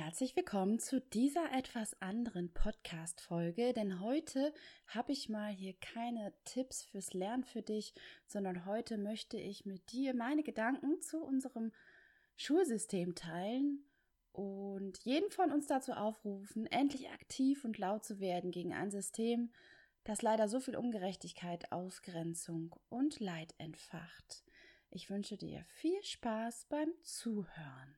Herzlich willkommen zu dieser etwas anderen Podcast-Folge, denn heute habe ich mal hier keine Tipps fürs Lernen für dich, sondern heute möchte ich mit dir meine Gedanken zu unserem Schulsystem teilen und jeden von uns dazu aufrufen, endlich aktiv und laut zu werden gegen ein System, das leider so viel Ungerechtigkeit, Ausgrenzung und Leid entfacht. Ich wünsche dir viel Spaß beim Zuhören.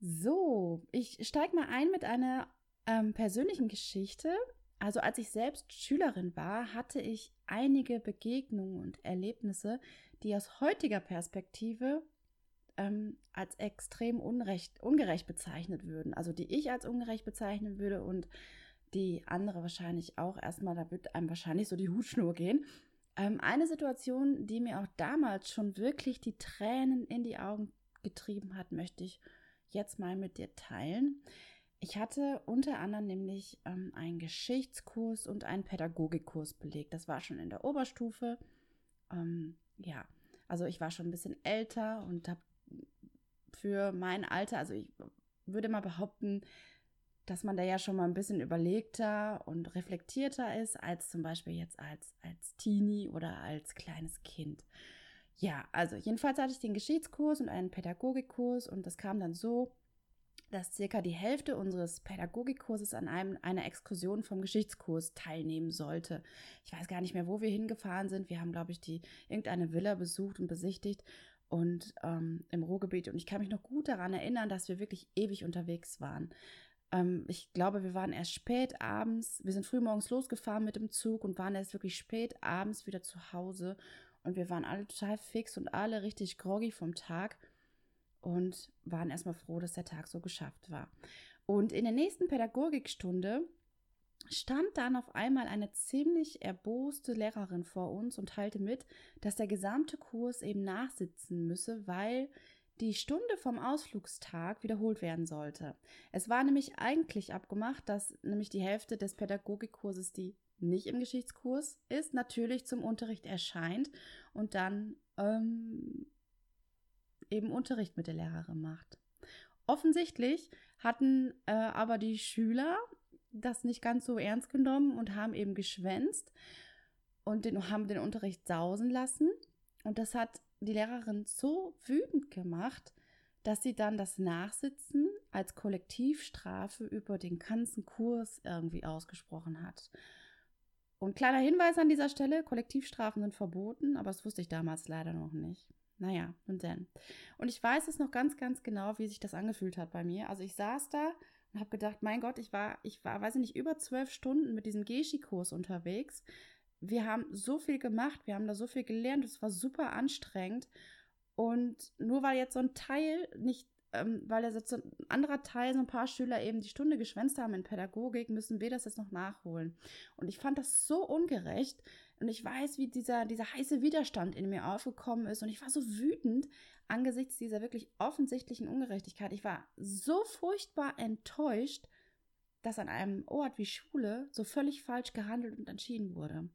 So, ich steige mal ein mit einer ähm, persönlichen Geschichte. Also als ich selbst Schülerin war, hatte ich einige Begegnungen und Erlebnisse, die aus heutiger Perspektive ähm, als extrem unrecht, ungerecht bezeichnet würden. Also die ich als ungerecht bezeichnen würde und die andere wahrscheinlich auch. Erstmal, da wird einem wahrscheinlich so die Hutschnur gehen. Ähm, eine Situation, die mir auch damals schon wirklich die Tränen in die Augen getrieben hat, möchte ich jetzt mal mit dir teilen. Ich hatte unter anderem nämlich ähm, einen Geschichtskurs und einen Pädagogikkurs belegt. Das war schon in der Oberstufe. Ähm, ja, also ich war schon ein bisschen älter und habe für mein Alter, also ich würde mal behaupten, dass man da ja schon mal ein bisschen überlegter und reflektierter ist, als zum Beispiel jetzt als, als Teenie oder als kleines Kind. Ja, also jedenfalls hatte ich den Geschichtskurs und einen Pädagogikkurs und das kam dann so, dass circa die Hälfte unseres Pädagogikkurses an einem, einer Exkursion vom Geschichtskurs teilnehmen sollte. Ich weiß gar nicht mehr, wo wir hingefahren sind. Wir haben, glaube ich, die irgendeine Villa besucht und besichtigt und ähm, im Ruhrgebiet. Und ich kann mich noch gut daran erinnern, dass wir wirklich ewig unterwegs waren. Ähm, ich glaube, wir waren erst spät abends. Wir sind früh morgens losgefahren mit dem Zug und waren erst wirklich spät abends wieder zu Hause. Und wir waren alle total fix und alle richtig groggy vom Tag und waren erstmal froh, dass der Tag so geschafft war. Und in der nächsten Pädagogikstunde stand dann auf einmal eine ziemlich erboste Lehrerin vor uns und teilte mit, dass der gesamte Kurs eben nachsitzen müsse, weil die Stunde vom Ausflugstag wiederholt werden sollte. Es war nämlich eigentlich abgemacht, dass nämlich die Hälfte des Pädagogikkurses, die nicht im Geschichtskurs ist, natürlich zum Unterricht erscheint und dann ähm, eben Unterricht mit der Lehrerin macht. Offensichtlich hatten äh, aber die Schüler das nicht ganz so ernst genommen und haben eben geschwänzt und den, haben den Unterricht sausen lassen. Und das hat die Lehrerin so wütend gemacht, dass sie dann das Nachsitzen als Kollektivstrafe über den ganzen Kurs irgendwie ausgesprochen hat. Und kleiner Hinweis an dieser Stelle, Kollektivstrafen sind verboten, aber das wusste ich damals leider noch nicht. Naja, und dann. Und ich weiß es noch ganz, ganz genau, wie sich das angefühlt hat bei mir. Also ich saß da und habe gedacht, mein Gott, ich war, ich war, weiß ich nicht, über zwölf Stunden mit diesem Geschi-Kurs unterwegs. Wir haben so viel gemacht, wir haben da so viel gelernt, es war super anstrengend. Und nur weil jetzt so ein Teil nicht ähm, weil er so ein anderer Teil, so ein paar Schüler eben die Stunde geschwänzt haben in Pädagogik, müssen wir das jetzt noch nachholen. Und ich fand das so ungerecht. Und ich weiß, wie dieser, dieser heiße Widerstand in mir aufgekommen ist. Und ich war so wütend angesichts dieser wirklich offensichtlichen Ungerechtigkeit. Ich war so furchtbar enttäuscht, dass an einem Ort wie Schule so völlig falsch gehandelt und entschieden wurde.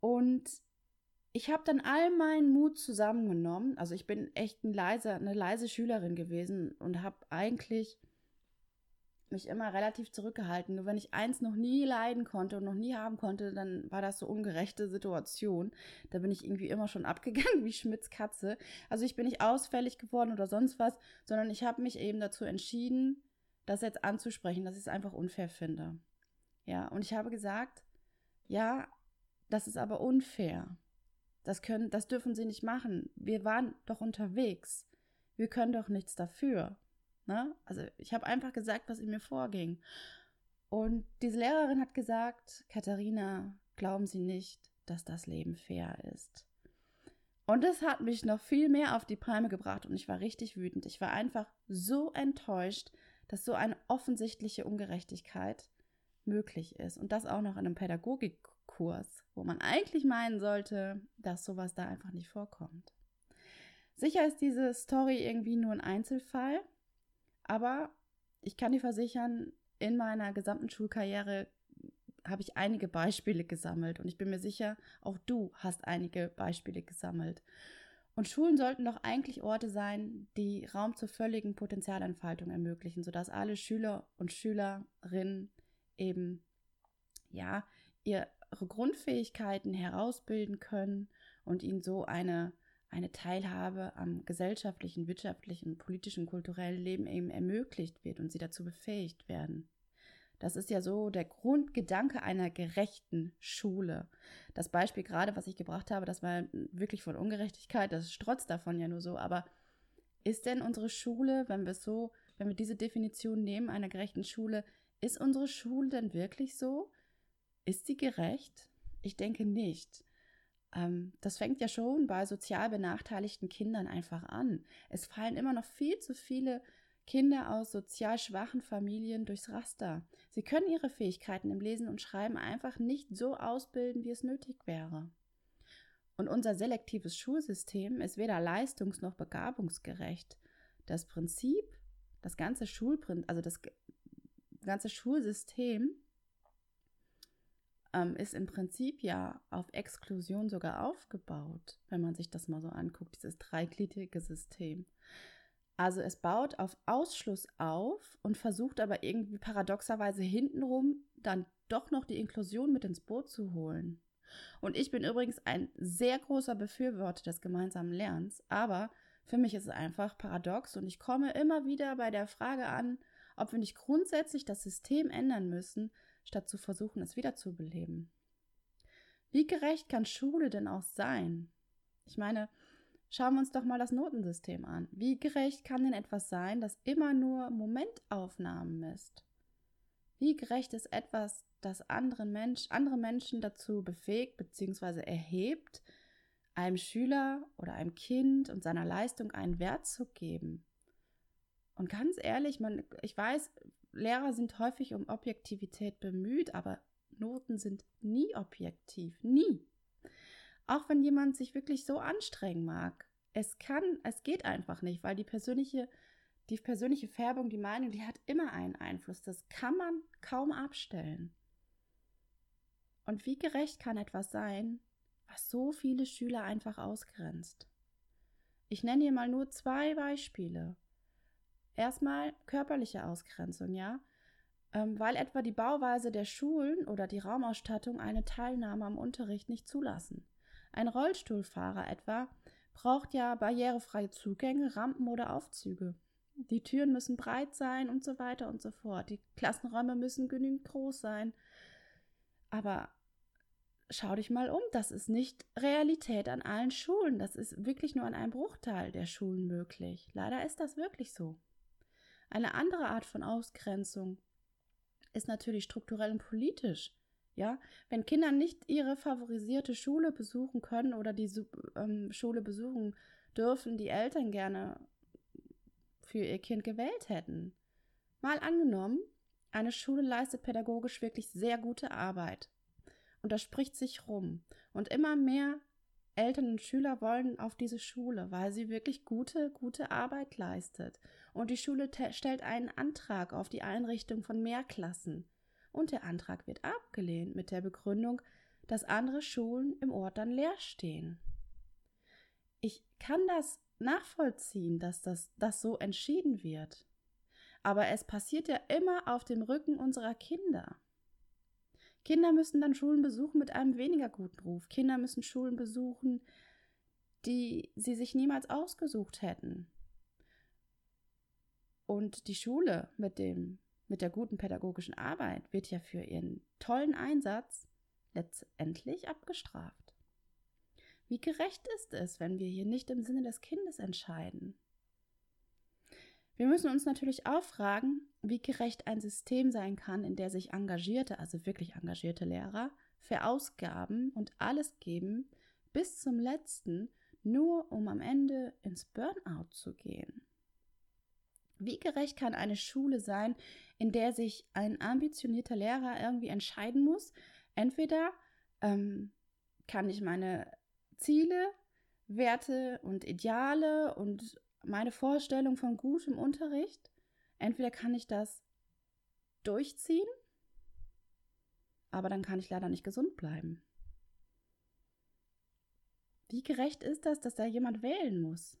Und ich habe dann all meinen Mut zusammengenommen. Also ich bin echt ein leise, eine leise Schülerin gewesen und habe eigentlich mich immer relativ zurückgehalten. Nur wenn ich eins noch nie leiden konnte und noch nie haben konnte, dann war das so ungerechte Situation. Da bin ich irgendwie immer schon abgegangen wie Schmidts Katze. Also ich bin nicht ausfällig geworden oder sonst was, sondern ich habe mich eben dazu entschieden, das jetzt anzusprechen, dass ich es einfach unfair finde. Ja, und ich habe gesagt, ja, das ist aber unfair. Das können, das dürfen sie nicht machen. Wir waren doch unterwegs. Wir können doch nichts dafür. Ne? Also ich habe einfach gesagt, was in mir vorging. Und diese Lehrerin hat gesagt, Katharina, glauben Sie nicht, dass das Leben fair ist. Und das hat mich noch viel mehr auf die Palme gebracht und ich war richtig wütend. Ich war einfach so enttäuscht, dass so eine offensichtliche Ungerechtigkeit möglich ist. Und das auch noch in einem Pädagogikkurs, wo man eigentlich meinen sollte, dass sowas da einfach nicht vorkommt. Sicher ist diese Story irgendwie nur ein Einzelfall, aber ich kann dir versichern, in meiner gesamten Schulkarriere habe ich einige Beispiele gesammelt und ich bin mir sicher, auch du hast einige Beispiele gesammelt. Und Schulen sollten doch eigentlich Orte sein, die Raum zur völligen Potenzialentfaltung ermöglichen, sodass alle Schüler und Schülerinnen eben ja ihre Grundfähigkeiten herausbilden können und ihnen so eine eine Teilhabe am gesellschaftlichen, wirtschaftlichen, politischen, kulturellen Leben eben ermöglicht wird und sie dazu befähigt werden. Das ist ja so der Grundgedanke einer gerechten Schule. Das Beispiel gerade, was ich gebracht habe, das war wirklich von Ungerechtigkeit, das strotzt davon ja nur so, aber ist denn unsere Schule, wenn wir so, wenn wir diese Definition nehmen einer gerechten Schule, ist unsere Schule denn wirklich so? Ist sie gerecht? Ich denke nicht. Ähm, das fängt ja schon bei sozial benachteiligten Kindern einfach an. Es fallen immer noch viel zu viele Kinder aus sozial schwachen Familien durchs Raster. Sie können ihre Fähigkeiten im Lesen und Schreiben einfach nicht so ausbilden, wie es nötig wäre. Und unser selektives Schulsystem ist weder leistungs- noch begabungsgerecht. Das Prinzip, das ganze Schulprinzip, also das ganze Schulsystem ähm, ist im Prinzip ja auf Exklusion sogar aufgebaut, wenn man sich das mal so anguckt, dieses dreigliedrige System. Also es baut auf Ausschluss auf und versucht aber irgendwie paradoxerweise hintenrum dann doch noch die Inklusion mit ins Boot zu holen. Und ich bin übrigens ein sehr großer Befürworter des gemeinsamen Lernens, aber für mich ist es einfach paradox und ich komme immer wieder bei der Frage an, ob wir nicht grundsätzlich das System ändern müssen, statt zu versuchen, es wiederzubeleben. Wie gerecht kann Schule denn auch sein? Ich meine, schauen wir uns doch mal das Notensystem an. Wie gerecht kann denn etwas sein, das immer nur Momentaufnahmen misst? Wie gerecht ist etwas, das anderen Mensch, andere Menschen dazu befähigt bzw. erhebt, einem Schüler oder einem Kind und seiner Leistung einen Wert zu geben? Und ganz ehrlich, man, ich weiß, Lehrer sind häufig um Objektivität bemüht, aber Noten sind nie objektiv, nie. Auch wenn jemand sich wirklich so anstrengen mag. Es kann, es geht einfach nicht, weil die persönliche, die persönliche Färbung, die Meinung, die hat immer einen Einfluss. Das kann man kaum abstellen. Und wie gerecht kann etwas sein, was so viele Schüler einfach ausgrenzt? Ich nenne hier mal nur zwei Beispiele. Erstmal körperliche Ausgrenzung, ja, ähm, weil etwa die Bauweise der Schulen oder die Raumausstattung eine Teilnahme am Unterricht nicht zulassen. Ein Rollstuhlfahrer etwa braucht ja barrierefreie Zugänge, Rampen oder Aufzüge. Die Türen müssen breit sein und so weiter und so fort. Die Klassenräume müssen genügend groß sein. Aber schau dich mal um, das ist nicht Realität an allen Schulen. Das ist wirklich nur an einem Bruchteil der Schulen möglich. Leider ist das wirklich so. Eine andere Art von Ausgrenzung ist natürlich strukturell und politisch. Ja, wenn Kinder nicht ihre favorisierte Schule besuchen können oder die ähm, Schule besuchen dürfen, die Eltern gerne für ihr Kind gewählt hätten. Mal angenommen, eine Schule leistet pädagogisch wirklich sehr gute Arbeit. Und das spricht sich rum. Und immer mehr Eltern und Schüler wollen auf diese Schule, weil sie wirklich gute, gute Arbeit leistet. Und die Schule stellt einen Antrag auf die Einrichtung von Mehrklassen. Und der Antrag wird abgelehnt mit der Begründung, dass andere Schulen im Ort dann leer stehen. Ich kann das nachvollziehen, dass das, das so entschieden wird. Aber es passiert ja immer auf dem Rücken unserer Kinder. Kinder müssen dann Schulen besuchen mit einem weniger guten Ruf. Kinder müssen Schulen besuchen, die sie sich niemals ausgesucht hätten. Und die Schule mit dem mit der guten pädagogischen Arbeit wird ja für ihren tollen Einsatz letztendlich abgestraft. Wie gerecht ist es, wenn wir hier nicht im Sinne des Kindes entscheiden? Wir müssen uns natürlich auch fragen, wie gerecht ein System sein kann, in der sich engagierte, also wirklich engagierte Lehrer verausgaben und alles geben bis zum letzten, nur um am Ende ins Burnout zu gehen? Wie gerecht kann eine Schule sein, in der sich ein ambitionierter Lehrer irgendwie entscheiden muss? Entweder ähm, kann ich meine Ziele, Werte und Ideale und meine Vorstellung von gutem Unterricht, entweder kann ich das durchziehen, aber dann kann ich leider nicht gesund bleiben. Wie gerecht ist das, dass da jemand wählen muss?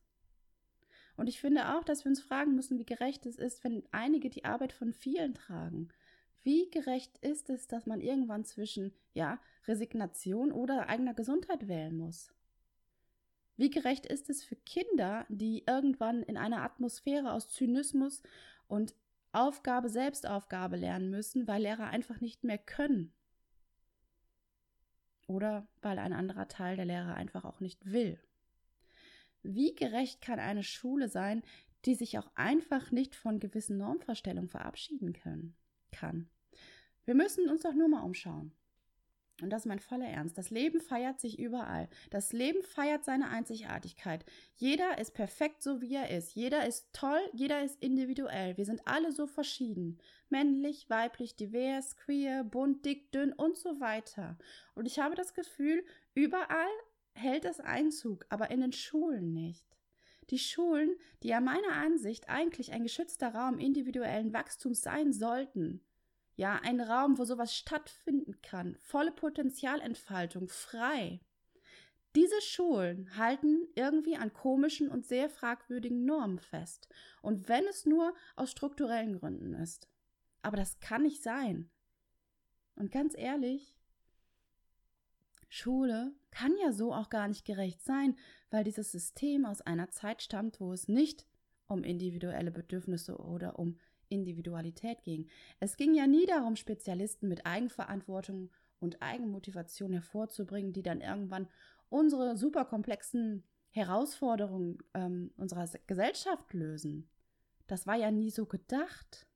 Und ich finde auch, dass wir uns fragen müssen, wie gerecht es ist, wenn einige die Arbeit von vielen tragen. Wie gerecht ist es, dass man irgendwann zwischen, ja, Resignation oder eigener Gesundheit wählen muss? Wie gerecht ist es für Kinder, die irgendwann in einer Atmosphäre aus Zynismus und Aufgabe, Selbstaufgabe lernen müssen, weil Lehrer einfach nicht mehr können? Oder weil ein anderer Teil der Lehrer einfach auch nicht will? Wie gerecht kann eine Schule sein, die sich auch einfach nicht von gewissen Normvorstellungen verabschieden können, kann? Wir müssen uns doch nur mal umschauen. Und das ist mein voller Ernst. Das Leben feiert sich überall. Das Leben feiert seine Einzigartigkeit. Jeder ist perfekt so, wie er ist. Jeder ist toll, jeder ist individuell. Wir sind alle so verschieden. Männlich, weiblich, divers, queer, bunt, dick, dünn und so weiter. Und ich habe das Gefühl, überall hält es Einzug, aber in den Schulen nicht. Die Schulen, die ja meiner Ansicht eigentlich ein geschützter Raum individuellen Wachstums sein sollten, ja, ein Raum, wo sowas stattfinden kann, volle Potenzialentfaltung, frei. Diese Schulen halten irgendwie an komischen und sehr fragwürdigen Normen fest. Und wenn es nur aus strukturellen Gründen ist. Aber das kann nicht sein. Und ganz ehrlich, Schule kann ja so auch gar nicht gerecht sein, weil dieses System aus einer Zeit stammt, wo es nicht um individuelle Bedürfnisse oder um Individualität ging. Es ging ja nie darum, Spezialisten mit Eigenverantwortung und Eigenmotivation hervorzubringen, die dann irgendwann unsere superkomplexen Herausforderungen ähm, unserer Gesellschaft lösen. Das war ja nie so gedacht.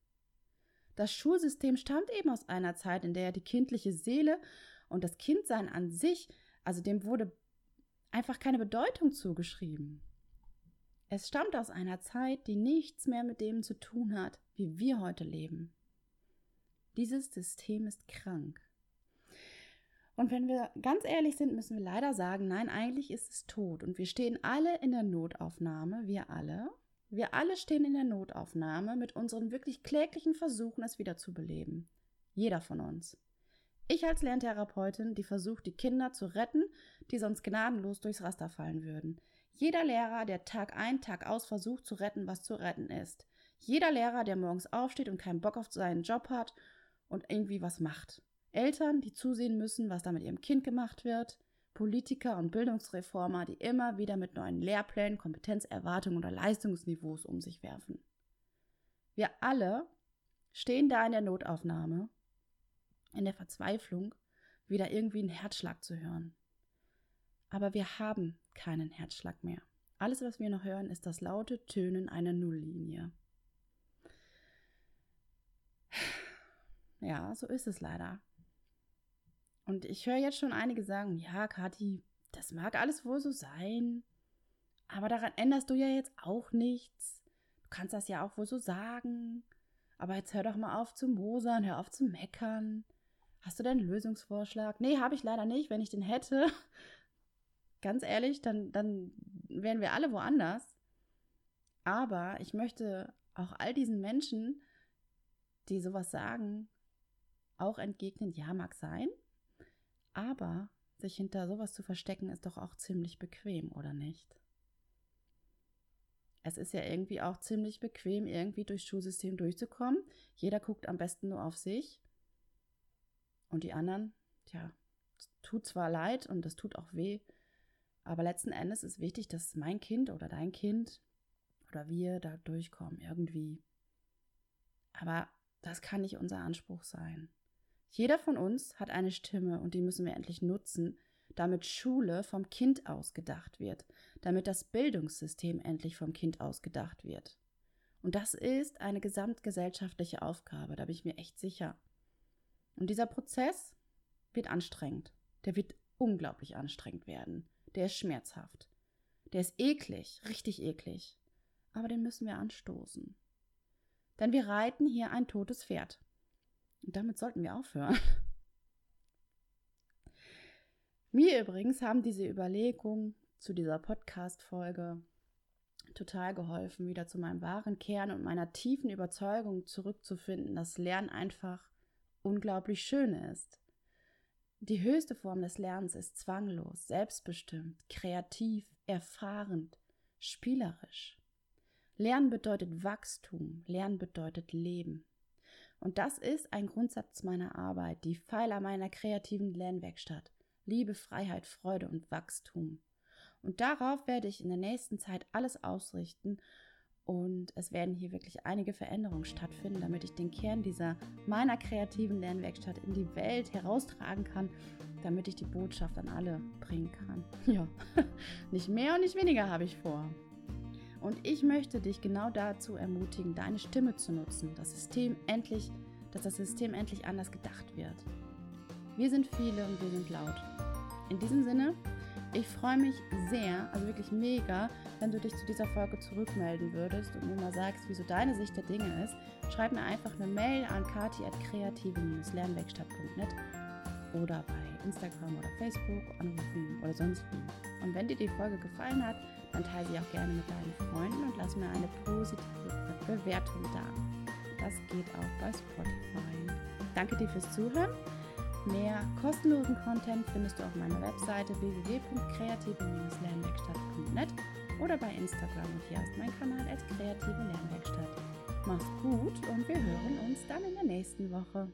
Das Schulsystem stammt eben aus einer Zeit, in der die kindliche Seele und das Kindsein an sich, also dem wurde einfach keine Bedeutung zugeschrieben. Es stammt aus einer Zeit, die nichts mehr mit dem zu tun hat, wie wir heute leben. Dieses System ist krank. Und wenn wir ganz ehrlich sind, müssen wir leider sagen, nein, eigentlich ist es tot. Und wir stehen alle in der Notaufnahme, wir alle. Wir alle stehen in der Notaufnahme mit unseren wirklich kläglichen Versuchen, es wiederzubeleben. Jeder von uns. Ich als Lerntherapeutin, die versucht, die Kinder zu retten, die sonst gnadenlos durchs Raster fallen würden. Jeder Lehrer, der Tag ein, Tag aus versucht zu retten, was zu retten ist. Jeder Lehrer, der morgens aufsteht und keinen Bock auf seinen Job hat und irgendwie was macht. Eltern, die zusehen müssen, was da mit ihrem Kind gemacht wird. Politiker und Bildungsreformer, die immer wieder mit neuen Lehrplänen, Kompetenzerwartungen oder Leistungsniveaus um sich werfen. Wir alle stehen da in der Notaufnahme in der Verzweiflung, wieder irgendwie einen Herzschlag zu hören. Aber wir haben keinen Herzschlag mehr. Alles, was wir noch hören, ist das laute Tönen einer Nulllinie. Ja, so ist es leider. Und ich höre jetzt schon einige sagen, ja, Kathi, das mag alles wohl so sein, aber daran änderst du ja jetzt auch nichts. Du kannst das ja auch wohl so sagen. Aber jetzt hör doch mal auf zu mosern, hör auf zu meckern. Hast du denn einen Lösungsvorschlag? Nee, habe ich leider nicht. Wenn ich den hätte, ganz ehrlich, dann, dann wären wir alle woanders. Aber ich möchte auch all diesen Menschen, die sowas sagen, auch entgegnen, ja, mag sein. Aber sich hinter sowas zu verstecken, ist doch auch ziemlich bequem, oder nicht? Es ist ja irgendwie auch ziemlich bequem, irgendwie durchs Schulsystem durchzukommen. Jeder guckt am besten nur auf sich und die anderen, tja, tut zwar leid und das tut auch weh, aber letzten Endes ist wichtig, dass mein Kind oder dein Kind oder wir da durchkommen, irgendwie. Aber das kann nicht unser Anspruch sein. Jeder von uns hat eine Stimme und die müssen wir endlich nutzen, damit Schule vom Kind aus gedacht wird, damit das Bildungssystem endlich vom Kind aus gedacht wird. Und das ist eine gesamtgesellschaftliche Aufgabe, da bin ich mir echt sicher. Und dieser Prozess wird anstrengend. Der wird unglaublich anstrengend werden. Der ist schmerzhaft. Der ist eklig, richtig eklig. Aber den müssen wir anstoßen. Denn wir reiten hier ein totes Pferd. Und damit sollten wir aufhören. Mir übrigens haben diese Überlegungen zu dieser Podcast-Folge total geholfen, wieder zu meinem wahren Kern und meiner tiefen Überzeugung zurückzufinden, dass Lernen einfach unglaublich schön ist. Die höchste Form des Lernens ist zwanglos, selbstbestimmt, kreativ, erfahrend, spielerisch. Lernen bedeutet Wachstum, Lernen bedeutet Leben. Und das ist ein Grundsatz meiner Arbeit, die Pfeiler meiner kreativen Lernwerkstatt. Liebe, Freiheit, Freude und Wachstum. Und darauf werde ich in der nächsten Zeit alles ausrichten und es werden hier wirklich einige Veränderungen stattfinden, damit ich den Kern dieser meiner kreativen Lernwerkstatt in die Welt heraustragen kann, damit ich die Botschaft an alle bringen kann. Ja, nicht mehr und nicht weniger habe ich vor. Und ich möchte dich genau dazu ermutigen, deine Stimme zu nutzen, das System endlich, dass das System endlich anders gedacht wird. Wir sind viele und wir sind laut. In diesem Sinne, ich freue mich sehr, also wirklich mega, wenn du dich zu dieser Folge zurückmelden würdest und mir mal sagst, wieso deine Sicht der Dinge ist. Schreib mir einfach eine Mail an kati.kreative-lernwerkstatt.net oder bei Instagram oder Facebook anrufen oder sonst wie. Und wenn dir die Folge gefallen hat, dann teile sie auch gerne mit deinen Freunden und lass mir eine positive Bewertung da. Das geht auch bei Spotify. Danke dir fürs Zuhören. Mehr kostenlosen Content findest du auf meiner Webseite www.kreative-lernwerkstatt.net oder bei Instagram und hier ist mein Kanal als Kreative Lernwerkstatt. Mach's gut und wir hören uns dann in der nächsten Woche.